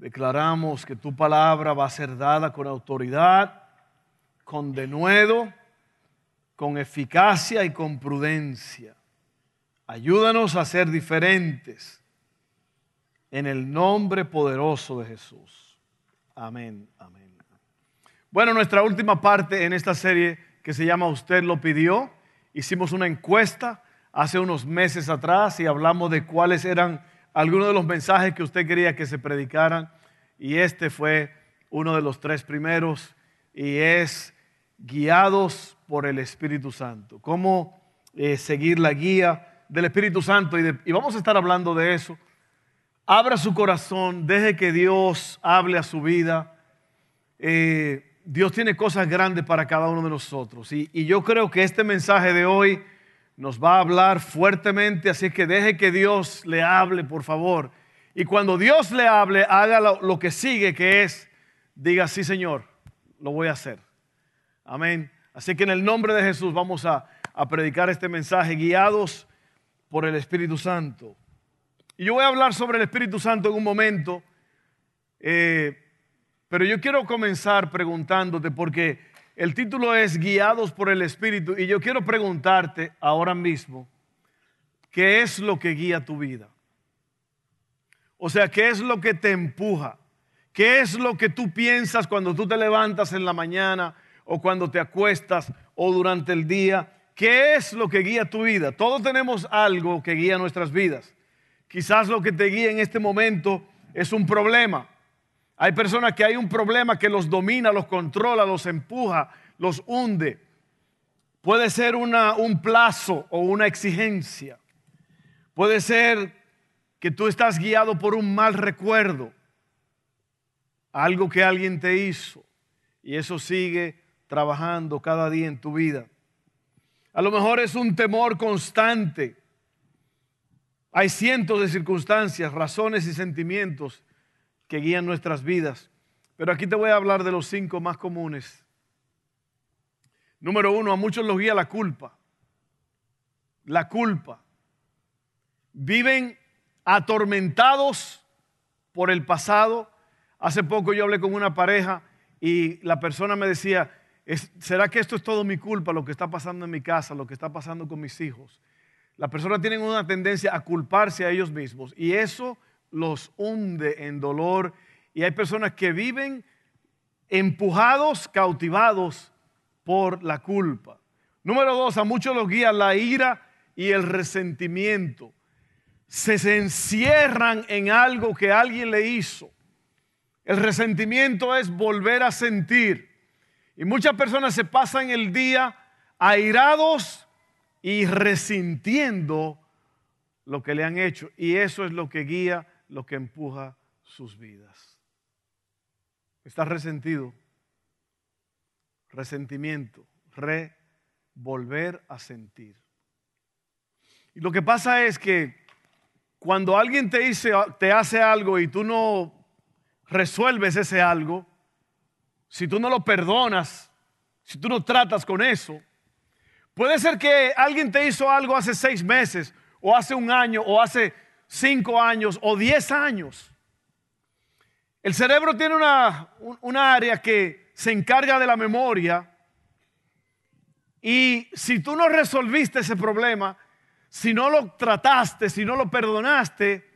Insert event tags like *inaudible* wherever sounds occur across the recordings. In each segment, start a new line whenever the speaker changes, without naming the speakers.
declaramos que tu palabra va a ser dada con autoridad, con denuedo, con eficacia y con prudencia. Ayúdanos a ser diferentes en el nombre poderoso de Jesús. Amén, amén. Bueno, nuestra última parte en esta serie que se llama Usted lo pidió, hicimos una encuesta hace unos meses atrás y hablamos de cuáles eran algunos de los mensajes que usted quería que se predicaran y este fue uno de los tres primeros y es guiados por el Espíritu Santo. Cómo eh, seguir la guía del Espíritu Santo y, vamos a estar hablando de eso. Abra su corazón, deje que Dios hable a su vida. Eh, Dios tiene cosas grandes para cada uno de nosotros. Y, yo creo que este mensaje de hoy nos va a hablar fuertemente, así que deje que Dios le hable, por favor. Y cuando Dios le hable, haga lo, que sigue, que es, diga, sí Señor, lo voy a hacer. Amén. Así que en el nombre de Jesús vamos a, predicar este mensaje guiados por el Espíritu Santo. Y yo voy a hablar sobre el Espíritu Santo en un momento. Eh, pero yo quiero comenzar preguntándote, porque el título es Guiados por el Espíritu, y yo quiero preguntarte ahora mismo, ¿qué es lo que guía tu vida? O sea, ¿qué es lo que te empuja? ¿Qué es lo que tú piensas cuando tú te levantas en la mañana o cuando te acuestas o durante el día? ¿Qué es lo que guía tu vida? Todos tenemos algo que guía nuestras vidas. Quizás lo que te guía en este momento es un problema hay personas que hay un problema que los domina, los controla, los empuja, los hunde. Puede ser un plazo o una exigencia. Puede ser que tú estás guiado por un mal recuerdo, algo que alguien te hizo, y eso sigue trabajando cada día en tu vida. A lo mejor es un temor constante. Hay cientos de circunstancias, razones y sentimientos que guían nuestras vidas. Pero aquí te voy a hablar de los cinco más comunes. Número uno, a muchos los guía la culpa. La culpa. Viven atormentados por el pasado. Hace poco yo hablé con una pareja y la persona me decía, ¿será que esto es todo mi culpa, lo que está pasando en mi casa, lo que está pasando con mis hijos? Las personas tienen una tendencia a culparse a ellos mismos y eso los hunde en dolor y hay personas que viven empujados, cautivados por la culpa. Número dos, a muchos los guía la ira y el resentimiento. Se, encierran en algo que alguien le hizo. El resentimiento es volver a sentir. Y muchas personas se pasan el día airados y resintiendo lo que le han hecho. Y eso es lo que guía lo que empuja sus vidas. Estás resentido. Resentimiento. Re, volver a sentir. Y lo que pasa es que cuando alguien te, dice, te hace algo y tú no resuelves ese algo, si tú no lo perdonas, si tú no tratas con eso, puede ser que alguien te hizo algo hace seis meses o hace un año o hace cinco años o diez años. El cerebro tiene una, área que se encarga de la memoria y si tú no resolviste ese problema, si no lo trataste, si no lo perdonaste,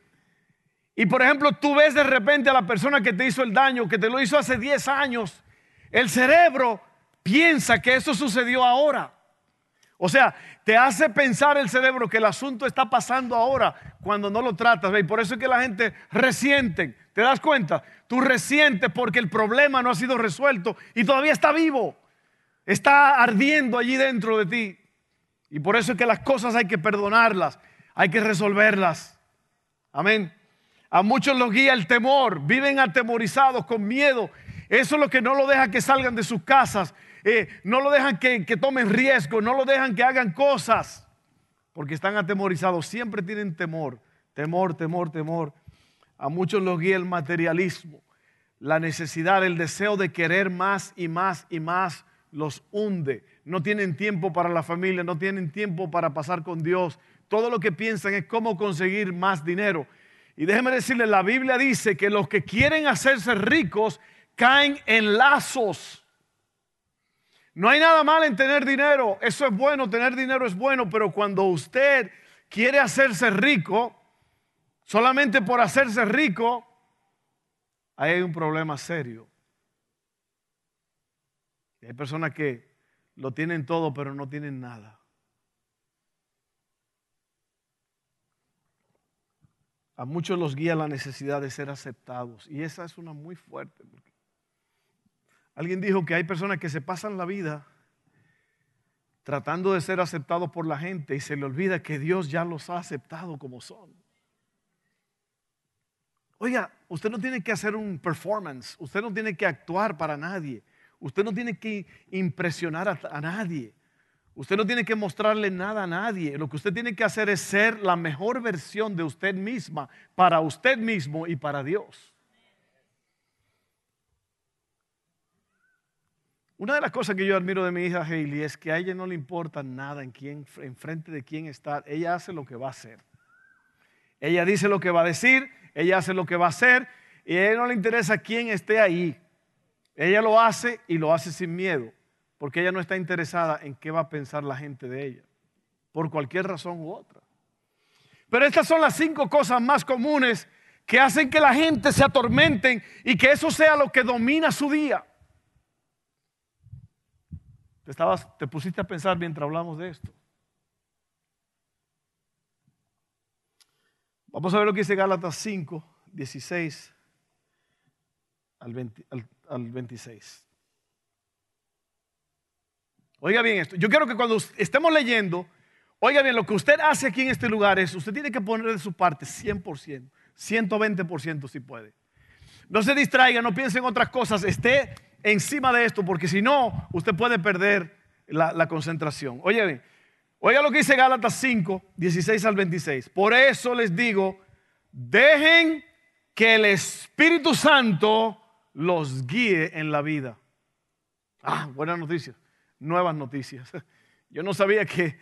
y por ejemplo tú ves de repente a la persona que te hizo el daño, que te lo hizo hace 10 años, el cerebro piensa que eso sucedió ahora. O sea, te hace pensar el cerebro que el asunto está pasando ahora cuando no lo tratas. Y por eso es que la gente resiente. ¿Te das cuenta? Tú resientes porque el problema no ha sido resuelto y todavía está vivo. Está ardiendo allí dentro de ti. Y por eso es que las cosas hay que perdonarlas, hay que resolverlas. Amén. A muchos los guía el temor, viven atemorizados, con miedo. Eso es lo que no lo deja que salgan de sus casas, eh, no lo dejan que, tomen riesgo, no lo dejan que hagan cosas, porque están atemorizados, siempre tienen temor, temor, temor, temor. A muchos los guía el materialismo, la necesidad, el deseo de querer más y más y más los hunde. No tienen tiempo para la familia, no tienen tiempo para pasar con Dios. Todo lo que piensan es cómo conseguir más dinero. Y déjeme decirle, la Biblia dice que los que quieren hacerse ricos caen en lazos. No hay nada mal en tener dinero, eso es bueno, tener dinero es bueno, pero cuando usted quiere hacerse rico, solamente por hacerse rico, ahí hay un problema serio. hay personas que lo tienen todo, pero no tienen nada. A muchos los guía la necesidad de ser aceptados. Y esa es una muy fuerte. Alguien dijo que hay personas que se pasan la vida tratando de ser aceptados por la gente y se le olvida que Dios ya los ha aceptado como son. Oiga, usted no tiene que hacer un performance, usted no tiene que actuar para nadie, usted no tiene que impresionar a, a nadie. Usted no tiene que mostrarle nada a nadie. Lo que usted tiene que hacer es ser la mejor versión de usted misma para usted mismo y para Dios. Una de las cosas que yo admiro de mi hija Hailey es que a ella no le importa nada en, quién, en frente de quién está. Ella hace lo que va a hacer. Ella dice lo que va a decir, ella hace lo que va a hacer y a ella no le interesa quién esté ahí. Ella lo hace y lo hace sin miedo porque ella no está interesada en qué va a pensar la gente de ella, por cualquier razón u otra. Pero estas son las cinco cosas más comunes que hacen que la gente se atormenten y que eso sea lo que domina su día. Te, estabas, te pusiste a pensar mientras hablamos de esto. Vamos a ver lo que dice Gálatas 5, 16 al, al 26. Oiga bien esto. Yo quiero que cuando estemos leyendo, oiga bien, lo que usted hace aquí en este lugar es, usted tiene que poner de su parte 100%, 120% si puede. No se distraiga, no piense en otras cosas, esté encima de esto, porque si no, usted puede perder la, concentración. Bien, oiga lo que dice Gálatas 5, 16 al 26. Por eso les digo, dejen que el Espíritu Santo los guíe en la vida. Ah, buena noticia nuevas noticias. *laughs* Yo no sabía que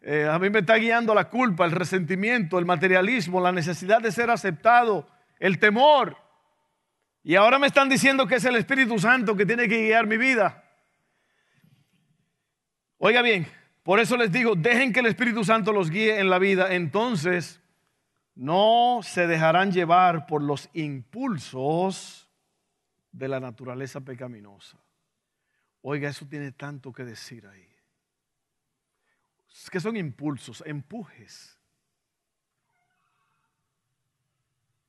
eh, a mí me está guiando la culpa, el resentimiento, el materialismo, la necesidad de ser aceptado, el temor. Y ahora me están diciendo que es el Espíritu Santo que tiene que guiar mi vida. Oiga bien, por eso les digo, dejen que el Espíritu Santo los guíe en la vida, entonces no se dejarán llevar por los impulsos de la naturaleza pecaminosa. Oiga, eso tiene tanto que decir ahí. Que son impulsos, empujes.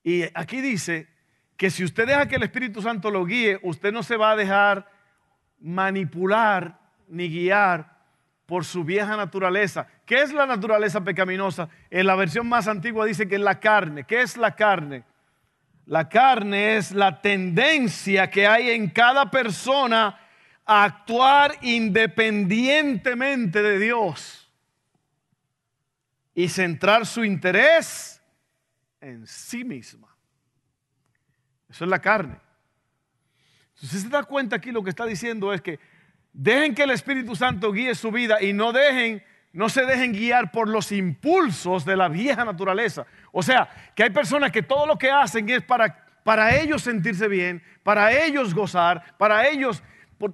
Y aquí dice que si usted deja que el Espíritu Santo lo guíe, usted no se va a dejar manipular ni guiar por su vieja naturaleza. ¿Qué es la naturaleza pecaminosa? En la versión más antigua dice que es la carne. ¿Qué es la carne? La carne es la tendencia que hay en cada persona a actuar independientemente de Dios y centrar su interés en sí misma. Eso es la carne. Si se da cuenta aquí, lo que está diciendo es que dejen que el Espíritu Santo guíe su vida y no dejen, no se dejen guiar por los impulsos de la vieja naturaleza. O sea, que hay personas que todo lo que hacen es para, para ellos sentirse bien, para ellos gozar, para ellos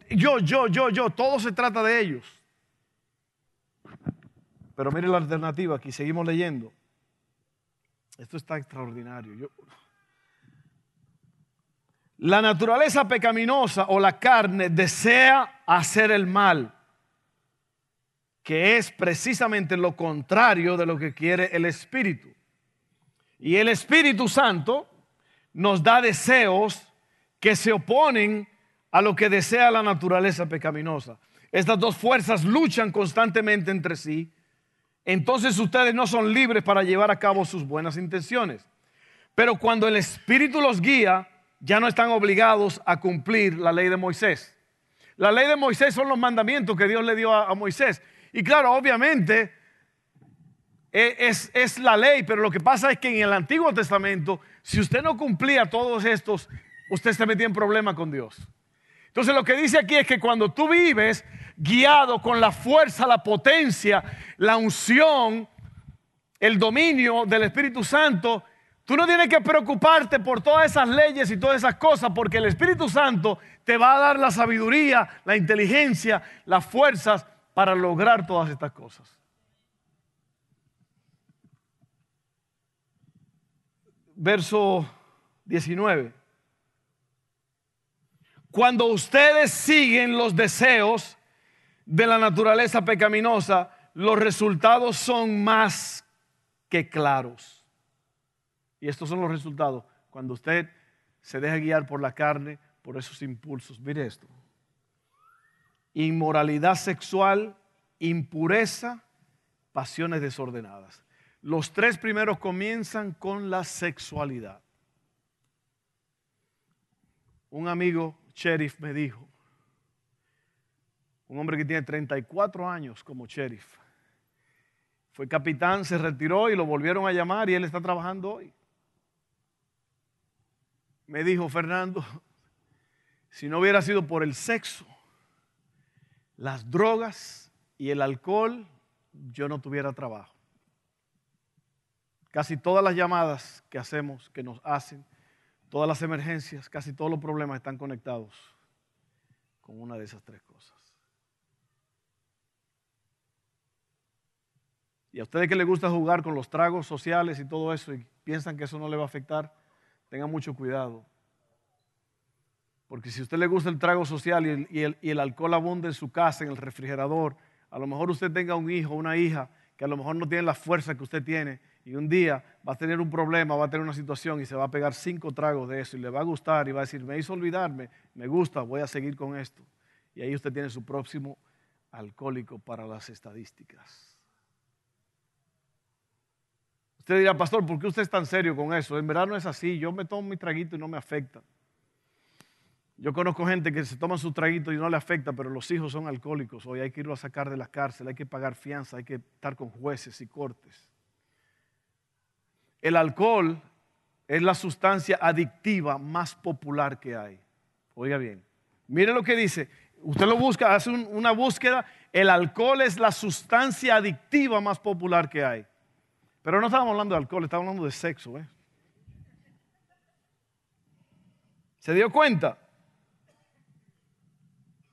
yo, yo, yo, yo, todo se trata de ellos. Pero mire la alternativa, aquí seguimos leyendo. Esto está extraordinario. La naturaleza pecaminosa o la carne desea hacer el mal, que es precisamente lo contrario de lo que quiere el Espíritu. Y el Espíritu Santo nos da deseos que se oponen a lo que desea la naturaleza pecaminosa. Estas dos fuerzas luchan constantemente entre sí. Entonces ustedes no son libres para llevar a cabo sus buenas intenciones. Pero cuando el Espíritu los guía, ya no están obligados a cumplir la ley de Moisés. La ley de Moisés son los mandamientos que Dios le dio a, Moisés. Y claro, obviamente e, es, es, la ley, pero lo que pasa es que en el Antiguo Testamento, si usted no cumplía todos estos, usted se metía en problema con Dios. Entonces lo que dice aquí es que cuando tú vives guiado con la fuerza, la potencia, la unción, el dominio del Espíritu Santo, Tú no tienes que preocuparte por todas esas leyes y todas esas cosas, porque el Espíritu Santo te va a dar la sabiduría, la inteligencia, las fuerzas para lograr todas estas cosas. Verso 19. Cuando ustedes siguen los deseos de la naturaleza pecaminosa, los resultados son más que claros. Y estos son los resultados. Cuando usted se deja guiar por la carne, por esos impulsos. Mire esto. Inmoralidad sexual, impureza, pasiones desordenadas. Los tres primeros comienzan con la sexualidad. Un amigo, sheriff, me dijo, un hombre que tiene 34 años como sheriff, fue capitán, se retiró y lo volvieron a llamar y él está trabajando hoy me dijo Fernando, si no hubiera sido por el sexo, las drogas y el alcohol, yo no tuviera trabajo. Casi todas las llamadas que hacemos, que nos hacen, todas las emergencias, casi todos los problemas están conectados con una de esas tres cosas. Y a ustedes que les gusta jugar con los tragos sociales y todo eso y piensan que eso no le va a afectar, tenga mucho cuidado. Porque si a usted le gusta el trago social y el, alcohol abunda en su casa, en el refrigerador, a lo mejor usted tenga un hijo o una hija que a lo mejor no tiene la fuerza que usted tiene y un día va a tener un problema, va a tener una situación y se va a pegar cinco tragos de eso y le va a gustar y va a decir, me hizo olvidarme, me gusta, voy a seguir con esto. Y ahí usted tiene su próximo alcohólico para las estadísticas. Usted dirá, pastor, ¿por qué usted es tan serio con eso? En verdad no es así. Yo me tomo mi traguito y no me afecta. Yo conozco gente que se toma su traguito y no le afecta, pero los hijos son alcohólicos. Hoy hay que irlo a sacar de la cárcel, hay que pagar fianza, hay que estar con jueces y cortes. El alcohol es la sustancia adictiva más popular que hay. Oiga bien, mire lo que dice. Usted lo busca, hace una búsqueda. El alcohol es la sustancia adictiva más popular que hay. Pero no estamos hablando de alcohol, estamos hablando de sexo. ¿eh? ¿Se dio cuenta?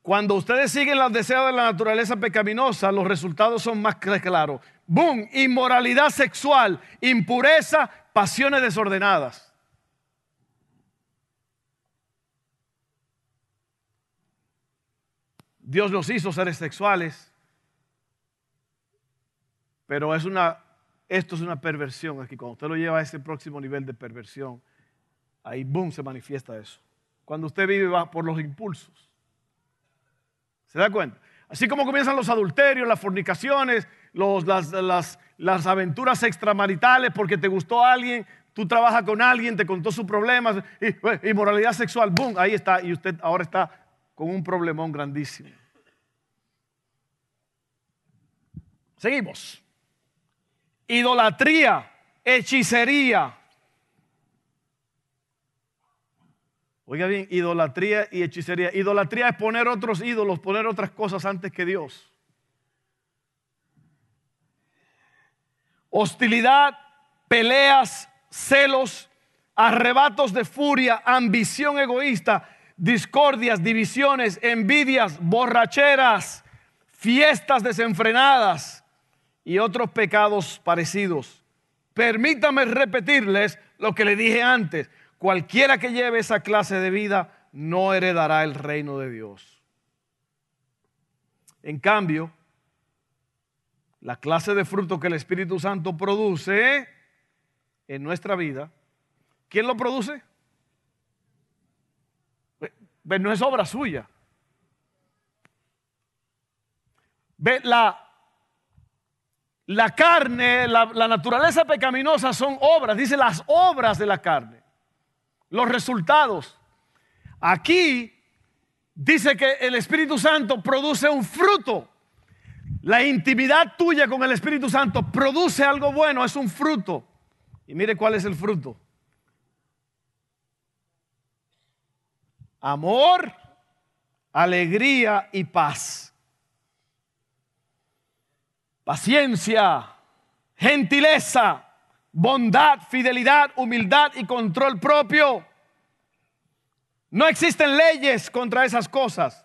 Cuando ustedes siguen los deseos de la naturaleza pecaminosa, los resultados son más claros. ¡Boom! Inmoralidad sexual, impureza, pasiones desordenadas. Dios los hizo seres sexuales, pero es una esto es una perversión aquí. Cuando usted lo lleva a ese próximo nivel de perversión, ahí, boom, se manifiesta eso. Cuando usted vive va por los impulsos. ¿Se da cuenta? Así como comienzan los adulterios, las fornicaciones, las, aventuras extramaritales porque te gustó alguien, tú trabajas con alguien, te contó sus problemas, y, moralidad sexual, boom, ahí está, y usted ahora está con un problemón grandísimo. Seguimos idolatría, hechicería. Oiga bien, idolatría y hechicería. Idolatría es poner otros ídolos, poner otras cosas antes que Dios. Hostilidad, peleas, celos, arrebatos de furia, ambición egoísta, discordias, divisiones, envidias, borracheras, fiestas desenfrenadas y otros pecados parecidos. Permítame repetirles lo que le dije antes. Cualquiera que lleve esa clase de vida no heredará el reino de Dios. En cambio, la clase de fruto que el Espíritu Santo produce en nuestra vida, ¿quién lo produce? Pues no es obra suya. Ve la la carne, la, naturaleza pecaminosa son obras, dice las obras de la carne, los resultados. Aquí dice que el Espíritu Santo produce un fruto. La intimidad tuya con el Espíritu Santo produce algo bueno, es un fruto. Y mire cuál es el fruto. Amor, alegría y paz. Paciencia, gentileza, bondad, fidelidad, humildad y control propio. No existen leyes contra esas cosas.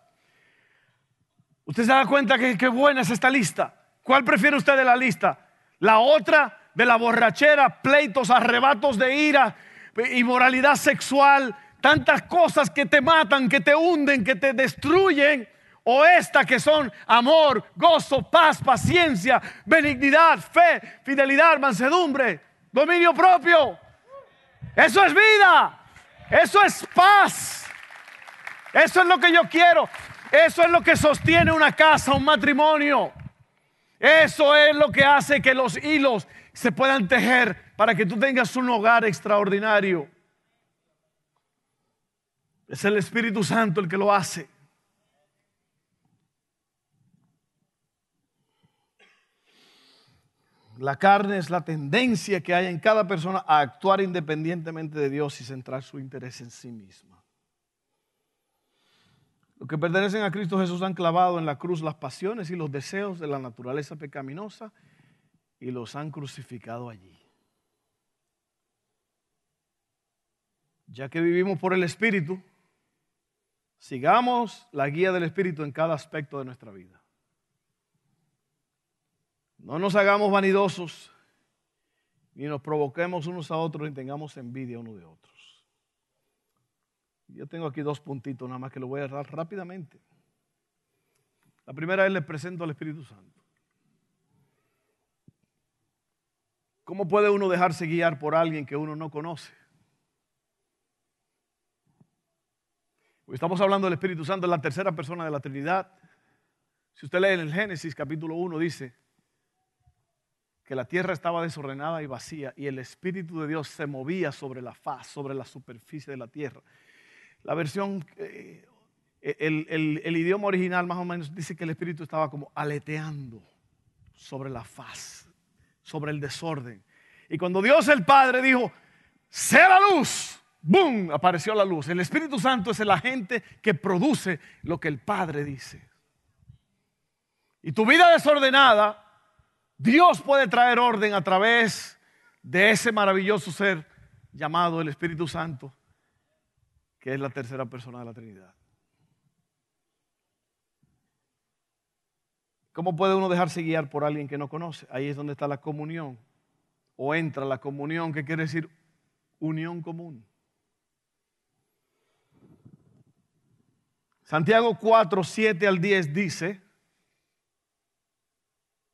Usted se da cuenta que qué buena es esta lista. ¿Cuál prefiere usted de la lista? La otra de la borrachera, pleitos, arrebatos de ira, inmoralidad sexual, tantas cosas que te matan, que te hunden, que te destruyen. O esta que son amor, gozo, paz, paciencia, benignidad, fe, fidelidad, mansedumbre, dominio propio. Eso es vida. Eso es paz. Eso es lo que yo quiero. Eso es lo que sostiene una casa, un matrimonio. Eso es lo que hace que los hilos se puedan tejer para que tú tengas un hogar extraordinario. Es el Espíritu Santo el que lo hace. La carne es la tendencia que hay en cada persona a actuar independientemente de Dios y centrar su interés en sí misma. Los que pertenecen a Cristo Jesús han clavado en la cruz las pasiones y los deseos de la naturaleza pecaminosa y los han crucificado allí. Ya que vivimos por el Espíritu, sigamos la guía del Espíritu en cada aspecto de nuestra vida. No nos hagamos vanidosos, ni nos provoquemos unos a otros, ni tengamos envidia uno de otros. Yo tengo aquí dos puntitos nada más que lo voy a dar rápidamente. La primera es le presento al Espíritu Santo. ¿Cómo puede uno dejarse guiar por alguien que uno no conoce? estamos hablando del Espíritu Santo, la tercera persona de la Trinidad. Si usted lee en el Génesis capítulo 1, dice que la tierra estaba desordenada y vacía y el Espíritu de Dios se movía sobre la faz, sobre la superficie de la tierra. La versión, eh, el, idioma original más o menos dice que el Espíritu estaba como aleteando sobre la faz, sobre el desorden. Y cuando Dios el Padre dijo, sea la luz, ¡boom! Apareció la luz. El Espíritu Santo es el agente que produce lo que el Padre dice. Y tu vida desordenada, Dios puede traer orden a través de ese maravilloso ser llamado el Espíritu Santo, que es la tercera persona de la Trinidad. ¿Cómo puede uno dejarse guiar por alguien que no conoce? Ahí es donde está la comunión. O entra la comunión, que quiere decir unión común. Santiago 4, 7 al 10 dice,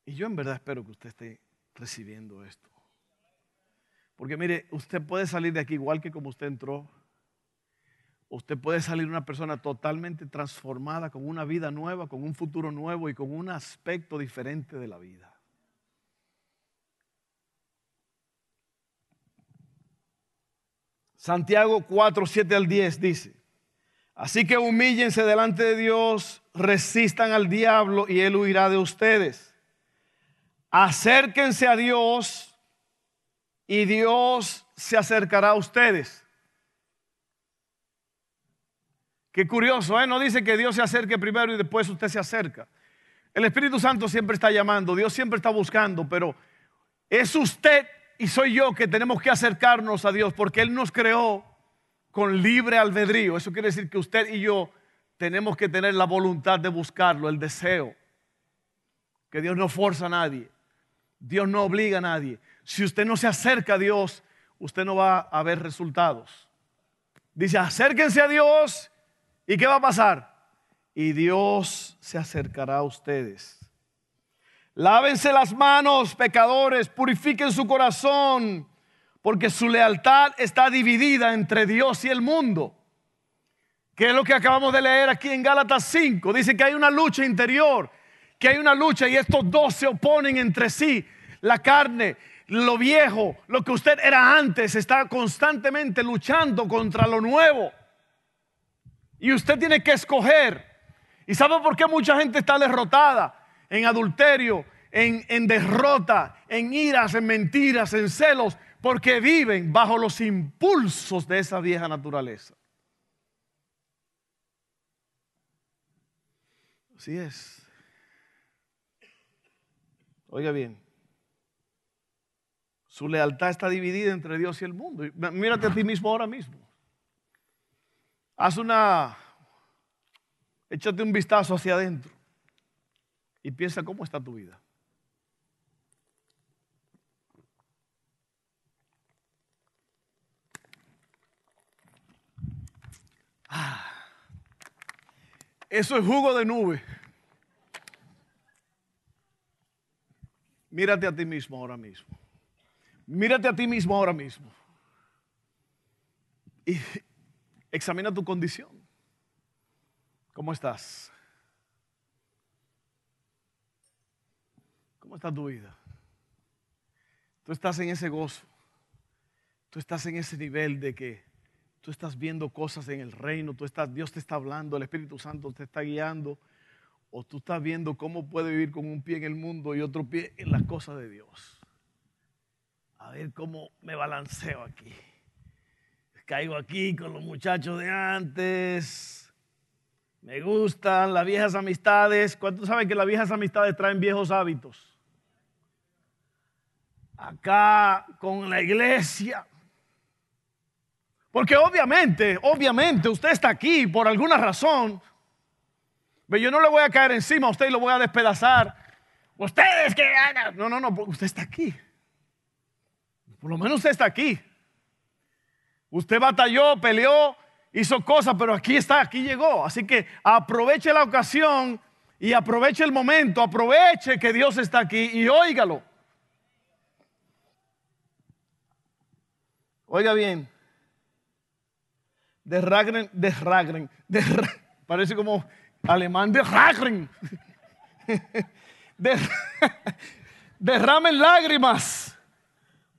y yo en verdad espero que usted esté recibiendo esto. Porque mire, usted puede salir de aquí igual que como usted entró. Usted puede salir una persona totalmente transformada, con una vida nueva, con un futuro nuevo y con un aspecto diferente de la vida. Santiago 4, 7 al 10 dice, así que humíllense delante de Dios, resistan al diablo y él huirá de ustedes. Acérquense a Dios y Dios se acercará a ustedes. Qué curioso, ¿eh? No dice que Dios se acerque primero y después usted se acerca. El Espíritu Santo siempre está llamando, Dios siempre está buscando, pero es usted y soy yo que tenemos que acercarnos a Dios porque Él nos creó con libre albedrío. Eso quiere decir que usted y yo tenemos que tener la voluntad de buscarlo, el deseo. Que Dios no forza a nadie. Dios no obliga a nadie. Si usted no se acerca a Dios, usted no va a ver resultados. Dice, acérquense a Dios ¿Y qué va a pasar? Y Dios se acercará a ustedes. Lávense las manos, pecadores, purifiquen su corazón, porque su lealtad está dividida entre Dios y el mundo. ¿Qué es lo que acabamos de leer aquí en Gálatas 5? Dice que hay una lucha interior, que hay una lucha y estos dos se oponen entre sí. La carne, lo viejo, lo que usted era antes, está constantemente luchando contra lo nuevo. Y usted tiene que escoger. ¿Y sabe por qué mucha gente está derrotada en adulterio, en, en derrota, en iras, en mentiras, en celos? Porque viven bajo los impulsos de esa vieja naturaleza. Así es. Oiga bien, su lealtad está dividida entre Dios y el mundo. Mírate a ti mismo ahora mismo. Haz una, échate un vistazo hacia adentro y piensa cómo está tu vida. Ah, eso es jugo de nube. Mírate a ti mismo ahora mismo. Mírate a ti mismo ahora mismo. Y examina tu condición. ¿Cómo estás? ¿Cómo está tu vida? Tú estás en ese gozo. Tú estás en ese nivel de que tú estás viendo cosas en el reino, tú estás, Dios te está hablando, el Espíritu Santo te está guiando, o tú estás viendo cómo puede vivir con un pie en el mundo y otro pie en las cosas de Dios. A ver cómo me balanceo aquí. Caigo aquí con los muchachos de antes. Me gustan las viejas amistades. ¿Cuántos saben que las viejas amistades traen viejos hábitos? Acá con la iglesia porque obviamente, obviamente usted está aquí por alguna razón. Pero yo no le voy a caer encima a usted y lo voy a despedazar. Ustedes que No, no, no, usted está aquí. Por lo menos usted está aquí. Usted batalló, peleó, hizo cosas, pero aquí está, aquí llegó. Así que aproveche la ocasión y aproveche el momento, aproveche que Dios está aquí y óigalo. Oiga bien, de Ragren, parece como alemán de derramen lágrimas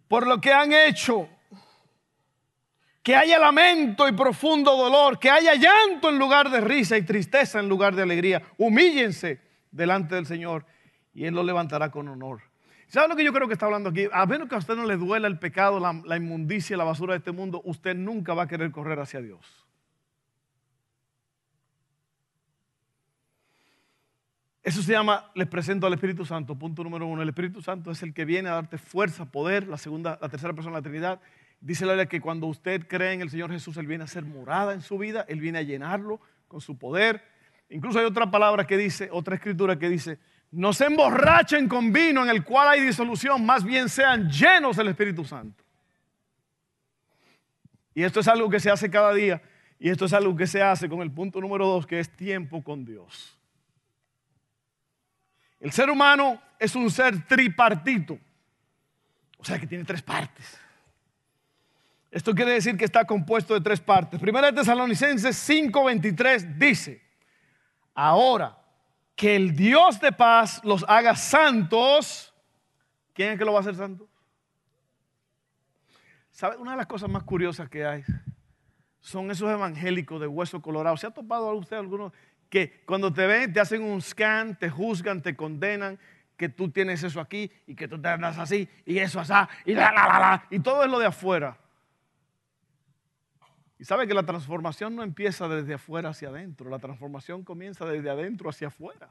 por lo que han hecho. Que haya lamento y profundo dolor, que haya llanto en lugar de risa y tristeza en lugar de alegría. Humíllense delante del Señor y Él lo levantará con honor. ¿Sabe lo que yo creo que está hablando aquí? A menos que a usted no le duela el pecado, la, inmundicia, la basura de este mundo, usted nunca va a querer correr hacia Dios. Eso se llama, les presento al Espíritu Santo, punto número uno. El Espíritu Santo es el que viene a darte fuerza, poder, la segunda, la tercera persona de la Trinidad. Dice la Biblia que cuando usted cree en el Señor Jesús, Él viene a ser morada en su vida, Él viene a llenarlo con su poder. Incluso hay otra palabra que dice, otra escritura que dice, no se emborrachen con vino en el cual hay disolución, más bien sean llenos del Espíritu Santo. Y esto es algo que se hace cada día. Y esto es algo que se hace con el punto número dos, que es tiempo con Dios. El ser humano es un ser tripartito. O sea que tiene tres partes. Esto quiere decir que está compuesto de tres partes. Primera de Tesalonicenses 5:23 dice, ahora que el Dios de paz los haga santos. ¿Quién es que lo va a hacer santo? ¿Sabe? Una de las cosas más curiosas que hay son esos evangélicos de hueso colorado. ¿Se ha topado a usted alguno que cuando te ven te hacen un scan, te juzgan, te condenan, que tú tienes eso aquí y que tú te andas así y eso así y la la la la y todo es lo de afuera? Y sabe que la transformación no empieza desde afuera hacia adentro, la transformación comienza desde adentro hacia afuera.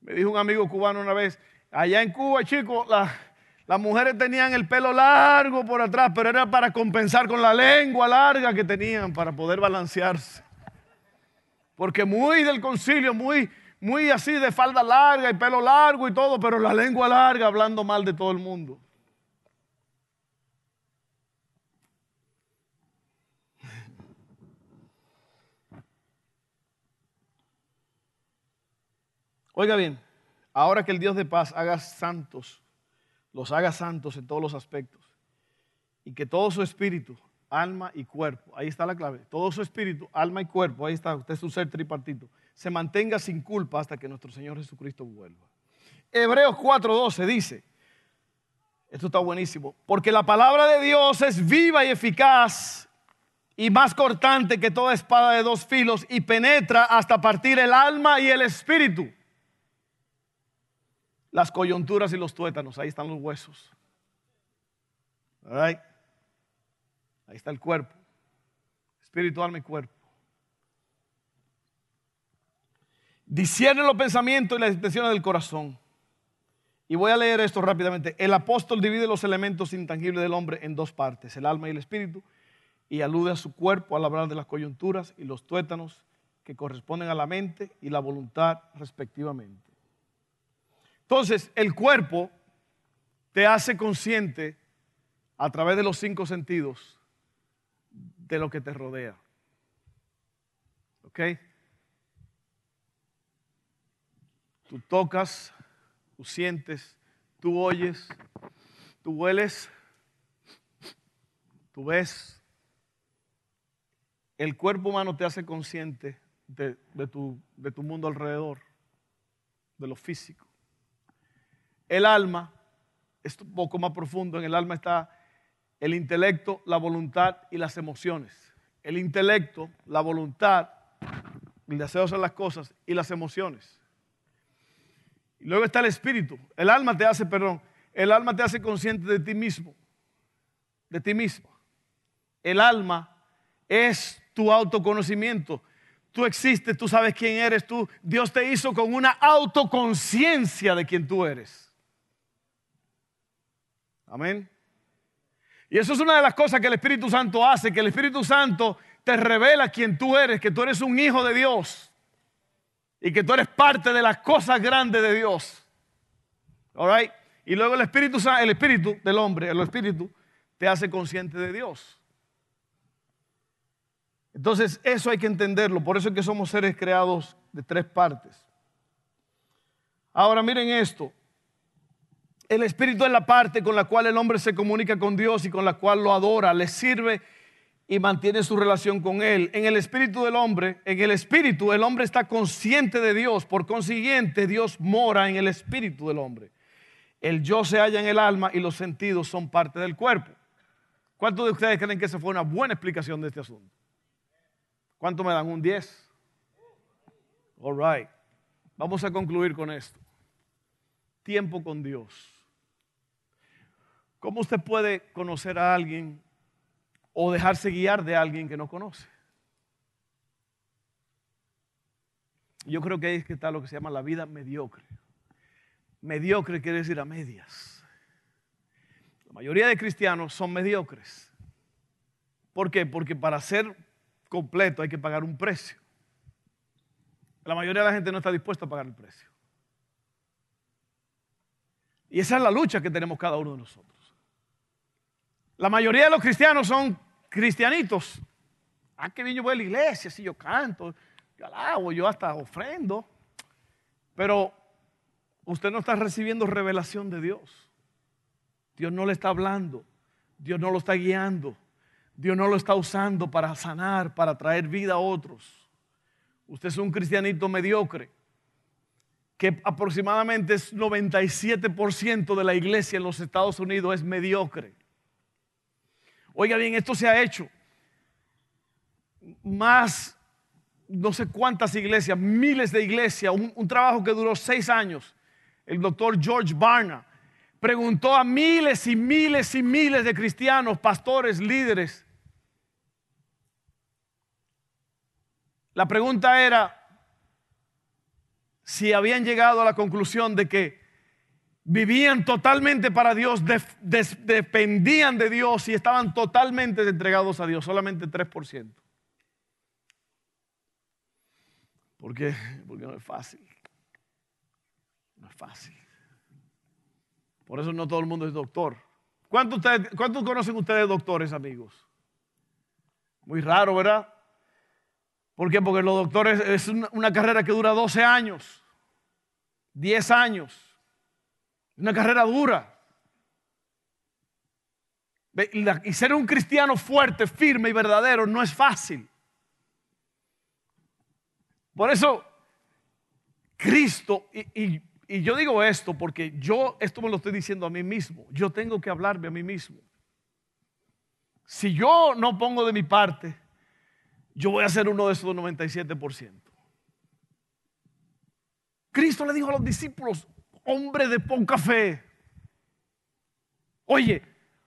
Me dijo un amigo cubano una vez, allá en Cuba, chicos, las mujeres tenían el pelo largo por atrás, pero era para compensar con la lengua larga que tenían para poder balancearse. Porque muy del concilio, muy, muy así de falda larga y pelo largo y todo, pero la lengua larga hablando mal de todo el mundo. Oiga bien, ahora que el Dios de paz haga santos, los haga santos en todos los aspectos, y que todo su espíritu, alma y cuerpo, ahí está la clave, todo su espíritu, alma y cuerpo, ahí está, usted es un ser tripartito, se mantenga sin culpa hasta que nuestro Señor Jesucristo vuelva. Hebreos 4:12 dice, esto está buenísimo, porque la palabra de Dios es viva y eficaz y más cortante que toda espada de dos filos y penetra hasta partir el alma y el espíritu. Las coyunturas y los tuétanos, ahí están los huesos. Ahí está el cuerpo, espíritu, alma y cuerpo. Discierne los pensamientos y las expresiones del corazón. Y voy a leer esto rápidamente. El apóstol divide los elementos intangibles del hombre en dos partes, el alma y el espíritu, y alude a su cuerpo al hablar de las coyunturas y los tuétanos que corresponden a la mente y la voluntad respectivamente. Entonces, el cuerpo te hace consciente a través de los cinco sentidos de lo que te rodea. ¿Ok? Tú tocas, tú sientes, tú oyes, tú hueles, tú ves. El cuerpo humano te hace consciente de, tu, tu mundo alrededor, de lo físico. El alma es un poco más profundo. En el alma está el intelecto, la voluntad y las emociones. El intelecto, la voluntad, el deseo de hacer las cosas y las emociones. Y luego está el espíritu. El alma te hace, perdón, el alma te hace consciente de ti mismo, de ti mismo. El alma es tu autoconocimiento. Tú existes, tú sabes quién eres tú. Dios te hizo con una autoconciencia de quién tú eres. Amén. Y eso es una de las cosas que el Espíritu Santo hace, que el Espíritu Santo te revela quién tú eres, que tú eres un hijo de Dios y que tú eres parte de las cosas grandes de Dios. All Y luego el Espíritu, el Espíritu del hombre, el Espíritu, te hace consciente de Dios. Entonces, eso hay que entenderlo. Por eso es que somos seres creados de tres partes. Ahora, miren esto. El Espíritu es la parte con la cual el hombre se comunica con Dios y con la cual lo adora, le sirve y mantiene su relación con Él. En el espíritu del hombre, en el espíritu el hombre está consciente de Dios, por consiguiente Dios mora en el espíritu del hombre. El yo se halla en el alma y los sentidos son parte del cuerpo. ¿Cuántos de ustedes creen que esa fue una buena explicación de este asunto? ¿Cuánto me dan? ¿Un 10? All right. Vamos a concluir con esto. Tiempo con Dios. ¿Cómo usted puede conocer a alguien o dejarse guiar de alguien que no conoce. Yo creo que ahí es que está lo que se llama la vida mediocre. Mediocre quiere decir a medias. La mayoría de cristianos son mediocres. ¿Por qué? Porque para ser completo hay que pagar un precio. La mayoría de la gente no está dispuesta a pagar el precio. Y esa es la lucha que tenemos cada uno de nosotros. La mayoría de los cristianos son cristianitos. Ah, que bien yo voy a la iglesia, si yo canto, yo alabo, yo hasta ofrendo. Pero usted no está recibiendo revelación de Dios. Dios no le está hablando. Dios no lo está guiando. Dios no lo está usando para sanar, para traer vida a otros. Usted es un cristianito mediocre, que aproximadamente es 97% de la iglesia en los Estados Unidos es mediocre. Oiga bien, esto se ha hecho. Más, no sé cuántas iglesias, miles de iglesias, un, trabajo que duró seis años. El doctor George Barna preguntó a miles y miles y miles de cristianos, pastores, líderes. La pregunta era si habían llegado a la conclusión de que vivían totalmente para Dios, dependían de Dios y estaban totalmente entregados a Dios, solamente 3%. ¿Por qué? Porque no es fácil. No es fácil. Por eso no todo el mundo es doctor. ¿Cuántos, ¿cuántos conocen ustedes doctores, amigos? Muy raro, ¿verdad? ¿Por qué? Porque los doctores es una carrera que dura 12 años, 10 años. Una carrera dura. Y ser un cristiano fuerte, firme y verdadero no es fácil. Por eso Cristo y, yo digo esto porque yo esto me lo estoy diciendo a mí mismo. Yo tengo que hablarme a mí mismo. Si yo no pongo de mi parte, yo voy a ser uno de esos 97%. Cristo le dijo a los discípulos, hombre de poca fe, oye,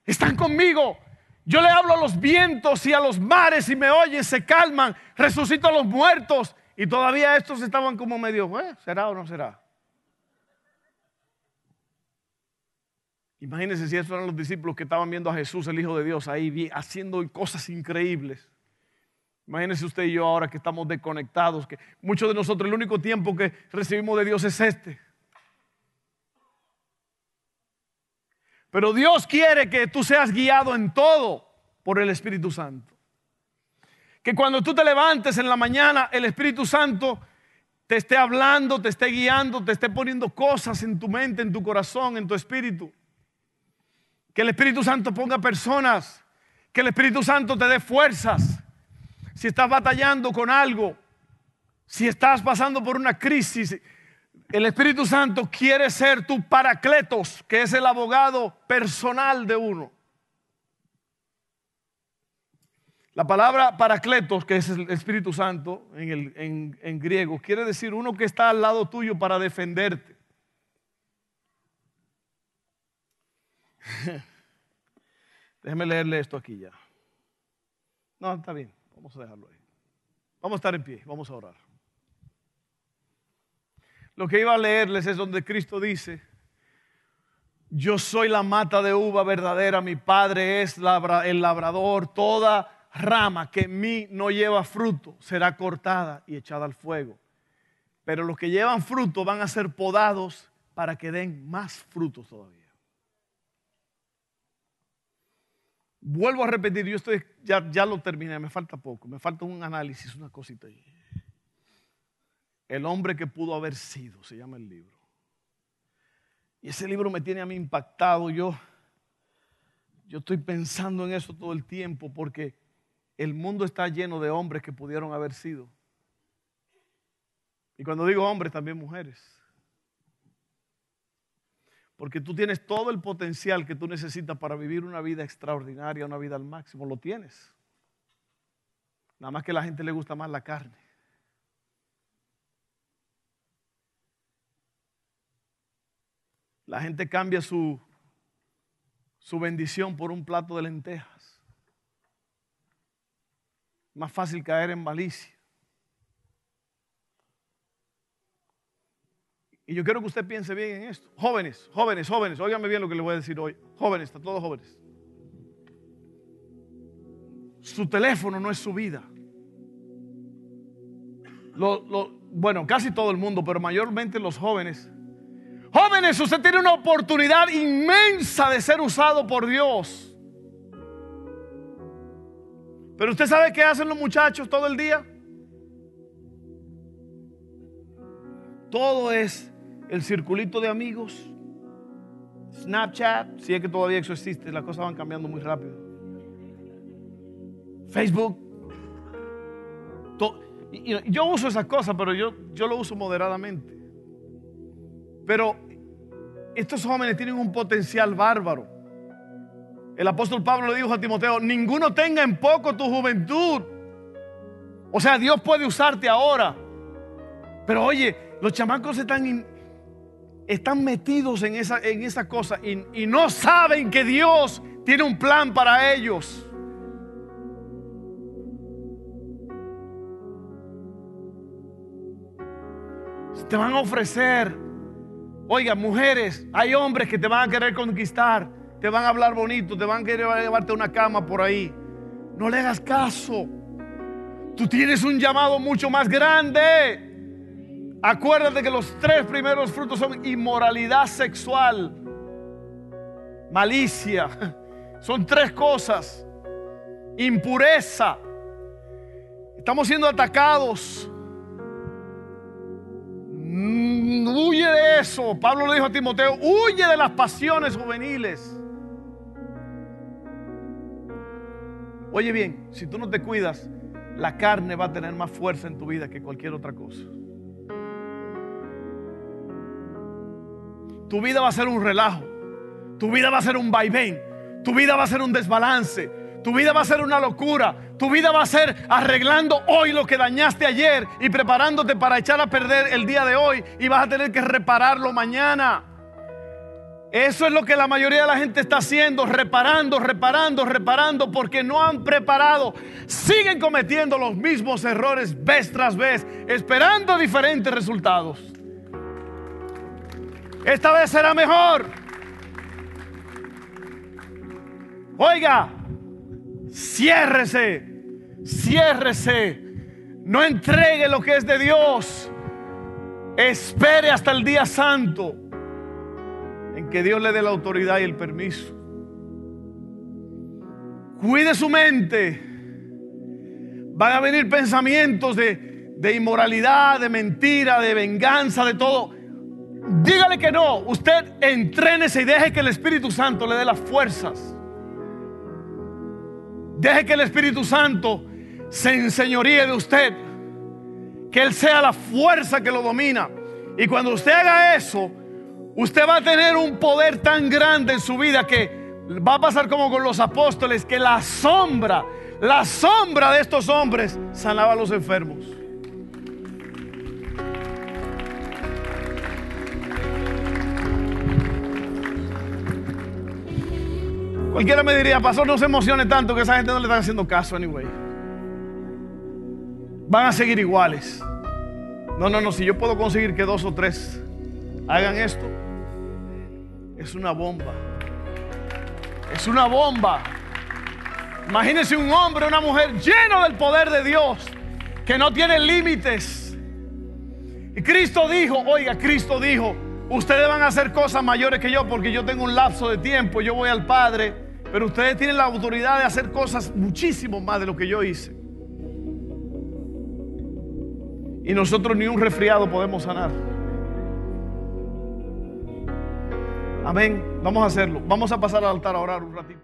están conmigo. Yo le hablo a los vientos y a los mares y me oyen, se calman, resucito a los muertos. Y todavía estos estaban como medio, ¿será o no será? Imagínense si esos eran los discípulos que estaban viendo a Jesús, el Hijo de Dios, ahí haciendo cosas increíbles. Imagínense usted y yo ahora que estamos desconectados, que muchos de nosotros el único tiempo que recibimos de Dios es este. Pero Dios quiere que tú seas guiado en todo por el Espíritu Santo. Que cuando tú te levantes en la mañana, el Espíritu Santo te esté hablando, te esté guiando, te esté poniendo cosas en tu mente, en tu corazón, en tu espíritu. Que el Espíritu Santo ponga personas. Que el Espíritu Santo te dé fuerzas. Si estás batallando con algo, si estás pasando por una crisis, el Espíritu Santo quiere ser tu paracletos, que es el abogado personal de uno. La palabra paracletos, que es el Espíritu Santo en, en griego, quiere decir uno que está al lado tuyo para defenderte. *laughs* Déjeme leerle esto aquí ya. No, está bien, vamos a dejarlo ahí. Vamos a estar en pie, vamos a orar. Lo que iba a leerles es donde Cristo dice, yo soy la mata de uva verdadera, mi Padre es el labrador, toda rama que en mí no lleva fruto será cortada y echada al fuego. Pero los que llevan fruto van a ser podados para que den más frutos todavía. Vuelvo a repetir, yo estoy, ya, ya lo terminé, me falta poco, me falta un análisis, una cosita ahí. El hombre que pudo haber sido, se llama el libro. Y ese libro me tiene a mí impactado. Yo, yo estoy pensando en eso todo el tiempo porque el mundo está lleno de hombres que pudieron haber sido. Y cuando digo hombres, también mujeres. Porque tú tienes todo el potencial que tú necesitas para vivir una vida extraordinaria, una vida al máximo. Lo tienes. Nada más que a la gente le gusta más la carne. La gente cambia su, su bendición por un plato de lentejas. Más fácil caer en malicia. Y yo quiero que usted piense bien en esto. Jóvenes, jóvenes, jóvenes, óigame bien lo que le voy a decir hoy. Jóvenes, está todos jóvenes. Su teléfono no es su vida. bueno, casi todo el mundo, pero mayormente los jóvenes. Jóvenes, usted tiene una oportunidad inmensa de ser usado por Dios. Pero usted sabe qué hacen los muchachos todo el día. Todo es el circulito de amigos, Snapchat, si es que todavía eso existe, las cosas van cambiando muy rápido. Facebook. yo uso esas cosas, pero yo, yo lo uso moderadamente. Pero estos jóvenes tienen un potencial bárbaro. El apóstol Pablo le dijo a Timoteo, ninguno tenga en poco tu juventud. O sea, Dios puede usarte ahora. Pero oye, los chamacos están están metidos en esa, en cosa y, y no saben que Dios tiene un plan para ellos. Te van a ofrecer, oiga, mujeres, hay hombres que te van a querer conquistar, te van a hablar bonito, te van a querer llevarte una cama por ahí. No le hagas caso. Tú tienes un llamado mucho más grande. Acuérdate que los tres primeros frutos son inmoralidad sexual, malicia. *laughs* Son tres cosas. Impureza. Estamos siendo atacados. Huye de eso. Pablo le dijo a Timoteo, huye de las pasiones juveniles. Oye bien, si tú no te cuidas, la carne va a tener más fuerza en tu vida que cualquier otra cosa. tu vida va a ser un relajo. Tu vida va a ser un vaivén. Tu vida va a ser un desbalance. Tu vida va a ser una locura. Tu vida va a ser arreglando hoy lo que dañaste ayer y preparándote para echar a perder el día de hoy y vas a tener que repararlo mañana. Eso es lo que la mayoría de la gente está haciendo, reparando, reparando, reparando, porque no han preparado. Siguen cometiendo los mismos errores vez tras vez, esperando diferentes resultados. Esta vez será mejor. Oiga, ciérrese, ciérrese. No entregue lo que es de Dios. Espere hasta el día santo en que Dios le dé la autoridad y el permiso. Cuide su mente. Van a venir pensamientos de, de inmoralidad, de mentira, de venganza, de todo. Dígale que no. Usted entrénese y deje que el Espíritu Santo le dé las fuerzas. Deje que el Espíritu Santo se enseñoríe de usted. Que Él sea la fuerza que lo domina. Y cuando usted haga eso, usted va a tener un poder tan grande en su vida que va a pasar como con los apóstoles, que la sombra, la sombra de estos hombres sanaba a los enfermos. Cualquiera me diría, pastor, no se emocione tanto que esa gente no le está haciendo caso anyway. Van a seguir iguales. No, no, no, si yo puedo conseguir que dos o tres hagan esto, es una bomba. Es una bomba. Imagínense un hombre, una mujer lleno del poder de Dios, que no tiene límites. Y Cristo dijo, oiga, Cristo dijo, ustedes van a hacer cosas mayores que yo porque yo tengo un lapso de tiempo, yo voy al Padre, pero ustedes tienen la autoridad de hacer cosas muchísimo más de lo que yo hice. Y nosotros ni un resfriado podemos sanar. Amén. Vamos a hacerlo. Vamos a pasar al altar a orar un ratito.